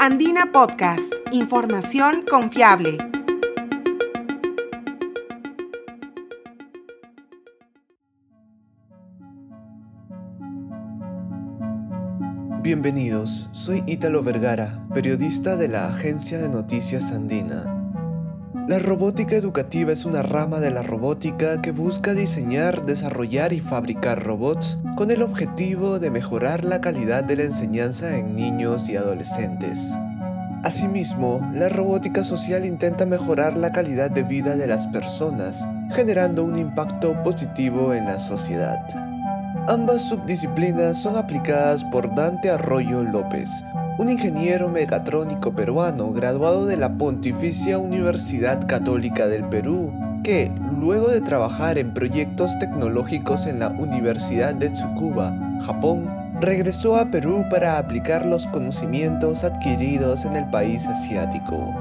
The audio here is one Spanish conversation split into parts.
Andina Podcast, información confiable. Bienvenidos, soy Ítalo Vergara, periodista de la agencia de noticias Andina. La robótica educativa es una rama de la robótica que busca diseñar, desarrollar y fabricar robots con el objetivo de mejorar la calidad de la enseñanza en niños y adolescentes. Asimismo, la robótica social intenta mejorar la calidad de vida de las personas, generando un impacto positivo en la sociedad. Ambas subdisciplinas son aplicadas por Dante Arroyo López, un ingeniero mecatrónico peruano graduado de la Pontificia Universidad Católica del Perú, que, luego de trabajar en proyectos tecnológicos en la Universidad de Tsukuba, Japón, regresó a Perú para aplicar los conocimientos adquiridos en el país asiático.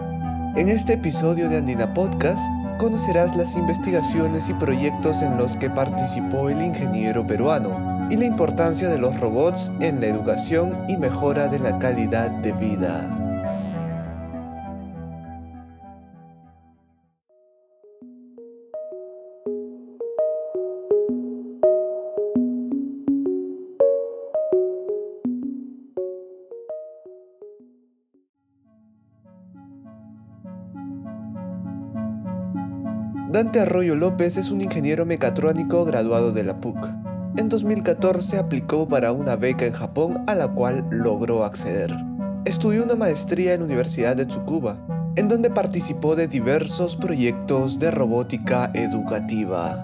En este episodio de Andina Podcast, conocerás las investigaciones y proyectos en los que participó el ingeniero peruano y la importancia de los robots en la educación y mejora de la calidad de vida. Dante Arroyo López es un ingeniero mecatrónico graduado de la PUC. En 2014 aplicó para una beca en Japón a la cual logró acceder. Estudió una maestría en la Universidad de Tsukuba, en donde participó de diversos proyectos de robótica educativa.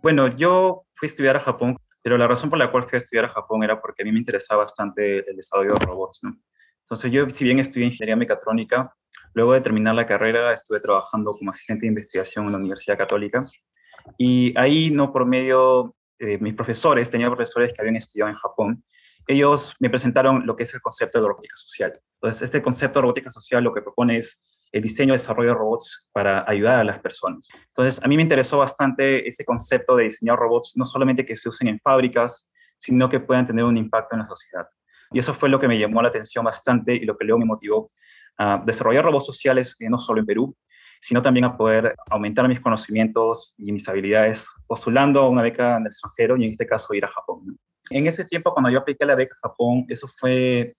Bueno, yo fui a estudiar a Japón, pero la razón por la cual fui a estudiar a Japón era porque a mí me interesaba bastante el desarrollo de robots. ¿no? Entonces yo, si bien estudié ingeniería mecatrónica, luego de terminar la carrera estuve trabajando como asistente de investigación en la Universidad Católica y ahí, no por medio de mis profesores, tenía profesores que habían estudiado en Japón, ellos me presentaron lo que es el concepto de robótica social. Entonces, este concepto de robótica social lo que propone es el diseño y desarrollo de robots para ayudar a las personas. Entonces, a mí me interesó bastante ese concepto de diseñar robots, no solamente que se usen en fábricas, sino que puedan tener un impacto en la sociedad. Y eso fue lo que me llamó la atención bastante y lo que luego me motivó a desarrollar robots sociales, eh, no solo en Perú, sino también a poder aumentar mis conocimientos y mis habilidades postulando a una beca en el extranjero y en este caso ir a Japón. En ese tiempo, cuando yo apliqué la beca a Japón, eso fue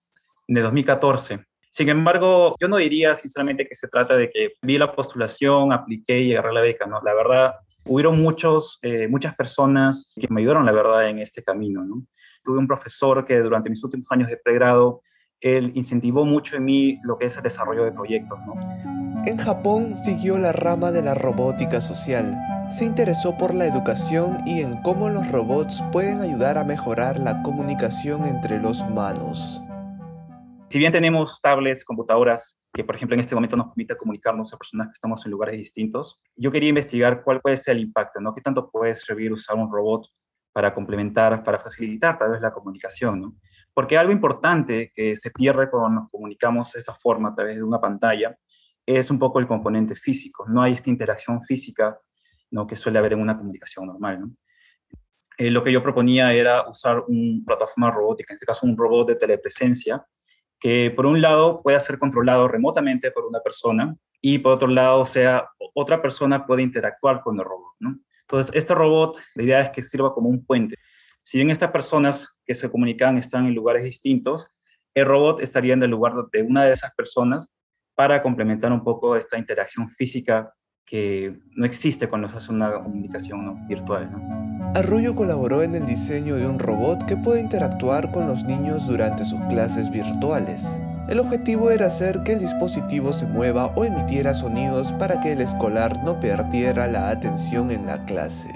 en 2014. Sin embargo, yo no diría sinceramente que se trata de que vi la postulación, apliqué y agarré la beca, ¿no? La verdad, hubieron muchos, eh, muchas personas que me ayudaron, la verdad, en este camino, ¿no? tuve un profesor que durante mis últimos años de pregrado, él incentivó mucho en mí lo que es el desarrollo de proyectos. ¿no? En Japón siguió la rama de la robótica social. Se interesó por la educación y en cómo los robots pueden ayudar a mejorar la comunicación entre los humanos. Si bien tenemos tablets, computadoras, que por ejemplo en este momento nos permite comunicarnos a personas que estamos en lugares distintos, yo quería investigar cuál puede ser el impacto, ¿no? ¿Qué tanto puede servir usar un robot para complementar, para facilitar tal vez la comunicación, ¿no? Porque algo importante que se pierde cuando nos comunicamos de esa forma a través de una pantalla es un poco el componente físico. No hay esta interacción física ¿no? que suele haber en una comunicación normal. ¿no? Eh, lo que yo proponía era usar una plataforma robótica, en este caso un robot de telepresencia, que por un lado pueda ser controlado remotamente por una persona y por otro lado, sea, otra persona puede interactuar con el robot. ¿no? Entonces, este robot, la idea es que sirva como un puente. Si bien estas personas que se comunican están en lugares distintos, el robot estaría en el lugar de una de esas personas para complementar un poco esta interacción física que no existe cuando se hace una comunicación virtual. Arroyo colaboró en el diseño de un robot que puede interactuar con los niños durante sus clases virtuales. El objetivo era hacer que el dispositivo se mueva o emitiera sonidos para que el escolar no perdiera la atención en la clase.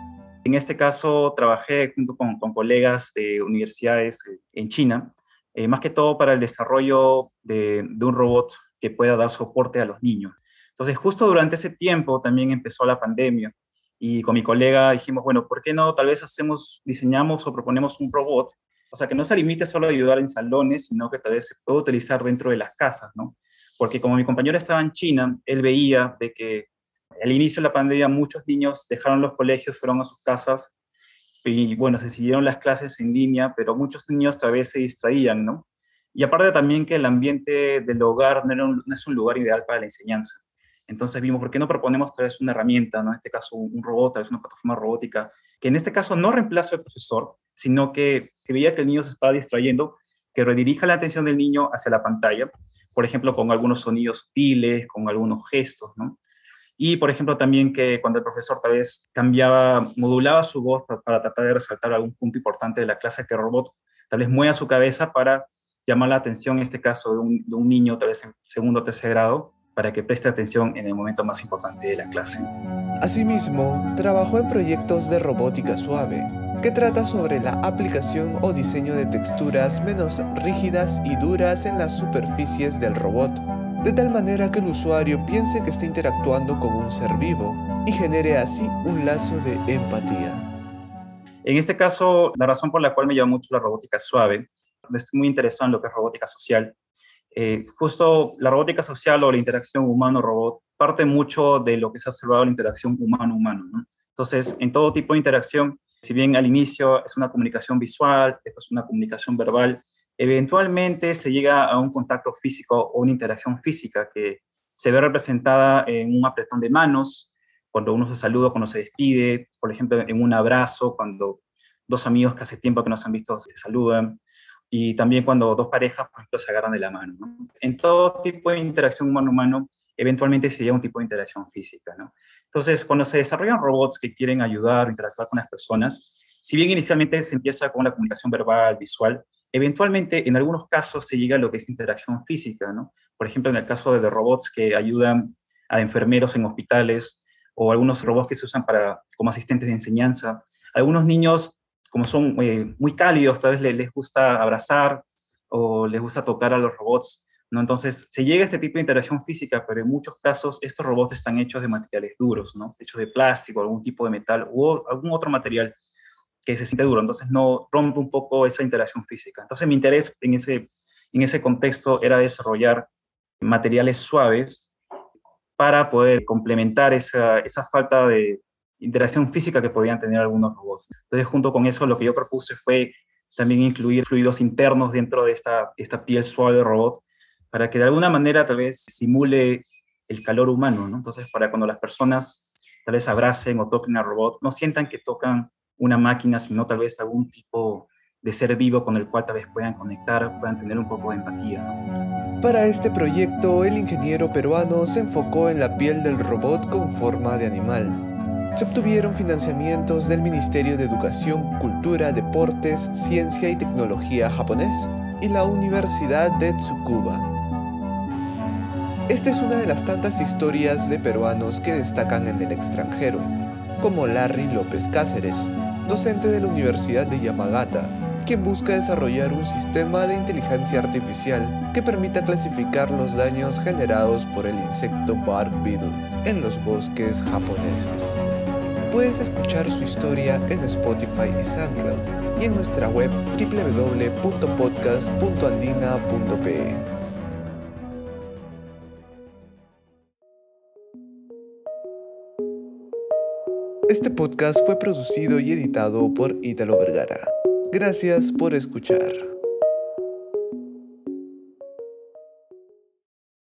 En este caso, trabajé junto con, colegas de universidades eh, en China, eh, más que todo para el desarrollo de, de un robot que pueda dar soporte a los niños. Entonces, justo durante ese tiempo también empezó la pandemia y con mi colega dijimos, bueno, ¿por qué no tal vez hacemos, diseñamos o proponemos un robot o sea, que no se limite solo a ayudar en salones, sino que tal vez se puede utilizar dentro de las casas, ¿no? Porque como mi compañero estaba en China, él veía de que al inicio de la pandemia muchos niños dejaron los colegios, fueron a sus casas y bueno, se siguieron las clases en línea, pero muchos niños tal vez se distraían, ¿no? Y aparte también que el ambiente del hogar no, es un lugar ideal para la enseñanza. Entonces vimos, ¿por qué no proponemos tal vez una herramienta, ¿no? en este caso un robot, tal vez una plataforma robótica, que en este caso no reemplaza al profesor, sino que si veía que el niño se estaba distrayendo, que redirija la atención del niño hacia la pantalla, por ejemplo, con algunos sonidos sutiles, con algunos gestos, ¿no? Y, por ejemplo, también que cuando el profesor tal vez cambiaba, modulaba su voz para, tratar de resaltar algún punto importante de la clase, que el robot tal vez mueva su cabeza para llamar la atención, en este caso, de un, de un niño tal vez en segundo o tercer grado, para que preste atención en el momento más importante de la clase. Asimismo, trabajó en proyectos de robótica suave, que trata sobre la aplicación o diseño de texturas menos rígidas y duras en las superficies del robot, de tal manera que el usuario piense que está interactuando con un ser vivo y genere así un lazo de empatía. En este caso, la razón por la cual me llama mucho la robótica suave, estoy muy interesado en lo que es robótica social, eh, justo la robótica social o la interacción humano-robot parte mucho de lo que se ha observado la interacción humano-humano. Entonces, en todo tipo de interacción, si bien al inicio es una comunicación visual, después una comunicación verbal, eventualmente se llega a un contacto físico o una interacción física que se ve representada en un apretón de manos, cuando uno se saluda, cuando se despide, por ejemplo, en un abrazo, cuando dos amigos que hace tiempo que no se han visto se saludan, y también cuando dos parejas, por ejemplo, se agarran de la mano. En todo tipo de interacción humano-humano, eventualmente se llega a un tipo de interacción física. ¿no? Entonces, cuando se desarrollan robots que quieren ayudar o interactuar con las personas, si bien inicialmente se empieza con la comunicación verbal, visual, eventualmente en algunos casos se llega a lo que es interacción física. ¿no? Por ejemplo, en el caso de robots que ayudan a enfermeros en hospitales o algunos robots que se usan para, como asistentes de enseñanza. Algunos niños como son eh, muy cálidos, tal vez les, les, gusta abrazar o les gusta tocar a los robots, ¿no? Entonces, se llega a este tipo de interacción física, pero en muchos casos estos robots están hechos de materiales duros, ¿no? Hechos de plástico, algún tipo de metal o algún otro material que se siente duro, entonces no rompe un poco esa interacción física. Entonces, mi interés en ese, en ese contexto era desarrollar materiales suaves para poder complementar esa, esa falta de, interacción física que podían tener algunos robots. Entonces, junto con eso, lo que yo propuse fue también incluir fluidos internos dentro de esta, esta piel suave de robot para que de alguna manera tal vez simule el calor humano, ¿no? Entonces, para cuando las personas tal vez abracen o toquen al robot, no sientan que tocan una máquina, sino tal vez algún tipo de ser vivo con el cual tal vez puedan conectar, puedan tener un poco de empatía. Para este proyecto, el ingeniero peruano se enfocó en la piel del robot con forma de animal se obtuvieron financiamientos del Ministerio de Educación, Cultura, Deportes, Ciencia y Tecnología japonés y la Universidad de Tsukuba. Esta es una de las tantas historias de peruanos que destacan en el extranjero, como Larry López Cáceres, docente de la Universidad de Yamagata, quien busca desarrollar un sistema de inteligencia artificial que permita clasificar los daños generados por el insecto bark beetle en los bosques japoneses. Puedes escuchar su historia en Spotify y SoundCloud y en nuestra web www.podcast.andina.pe. Este podcast fue producido y editado por Ítalo Vergara. Gracias por escuchar.